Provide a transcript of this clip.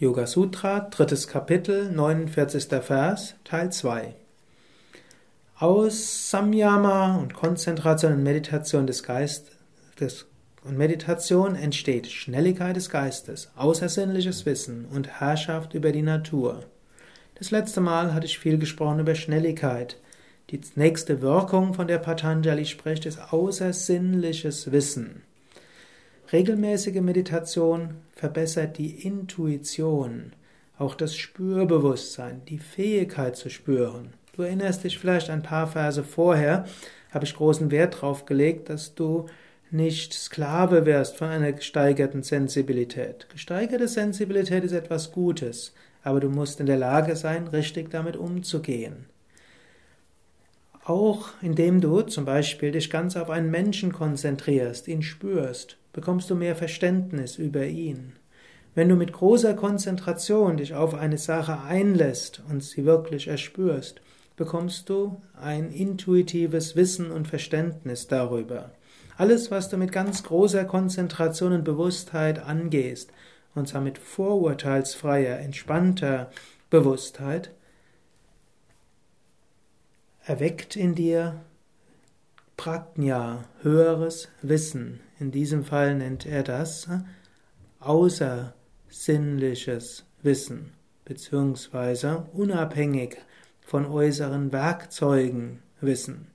Yoga Sutra, drittes Kapitel, 49. Vers, Teil 2. Aus Samyama und Konzentration und Meditation des Geistes und Meditation entsteht Schnelligkeit des Geistes, außersinnliches Wissen und Herrschaft über die Natur. Das letzte Mal hatte ich viel gesprochen über Schnelligkeit. Die nächste Wirkung, von der Patanjali spricht, ist außersinnliches Wissen. Regelmäßige Meditation verbessert die Intuition, auch das Spürbewusstsein, die Fähigkeit zu spüren. Du erinnerst dich vielleicht ein paar Verse vorher, habe ich großen Wert darauf gelegt, dass du nicht Sklave wirst von einer gesteigerten Sensibilität. Gesteigerte Sensibilität ist etwas Gutes, aber du musst in der Lage sein, richtig damit umzugehen. Auch indem du zum Beispiel dich ganz auf einen Menschen konzentrierst, ihn spürst, bekommst du mehr Verständnis über ihn. Wenn du mit großer Konzentration dich auf eine Sache einlässt und sie wirklich erspürst, bekommst du ein intuitives Wissen und Verständnis darüber. Alles, was du mit ganz großer Konzentration und Bewusstheit angehst, und zwar mit vorurteilsfreier, entspannter Bewusstheit, erweckt in dir Prajna, höheres Wissen. In diesem Fall nennt er das außersinnliches Wissen, beziehungsweise unabhängig von äußeren Werkzeugen Wissen.